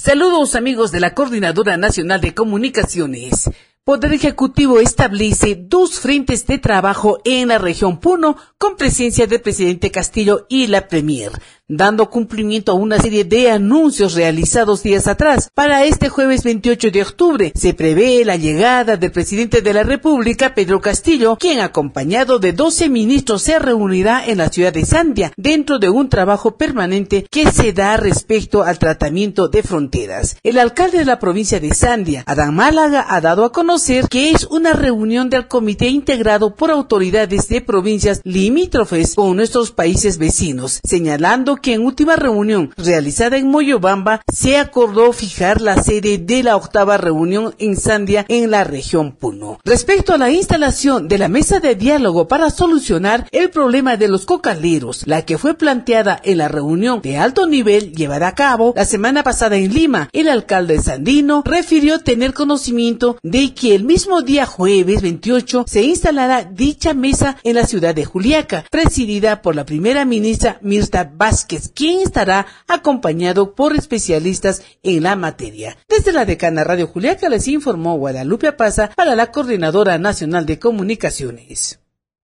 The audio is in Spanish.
Saludos amigos de la Coordinadora Nacional de Comunicaciones. Poder Ejecutivo establece dos frentes de trabajo en la región Puno con presencia del presidente Castillo y la Premier dando cumplimiento a una serie de anuncios realizados días atrás. Para este jueves 28 de octubre se prevé la llegada del presidente de la República, Pedro Castillo, quien acompañado de 12 ministros se reunirá en la ciudad de Sandia dentro de un trabajo permanente que se da respecto al tratamiento de fronteras. El alcalde de la provincia de Sandia, Adán Málaga, ha dado a conocer que es una reunión del comité integrado por autoridades de provincias limítrofes con nuestros países vecinos, señalando que en última reunión realizada en Moyobamba se acordó fijar la sede de la octava reunión en Sandia en la región Puno. Respecto a la instalación de la mesa de diálogo para solucionar el problema de los cocaleros, la que fue planteada en la reunión de alto nivel llevada a cabo la semana pasada en Lima, el alcalde Sandino refirió tener conocimiento de que el mismo día jueves 28 se instalará dicha mesa en la ciudad de Juliaca, presidida por la primera ministra Mirta Vázquez quien estará acompañado por especialistas en la materia. Desde la decana Radio Juliaca les informó Guadalupe Apaza para la Coordinadora Nacional de Comunicaciones.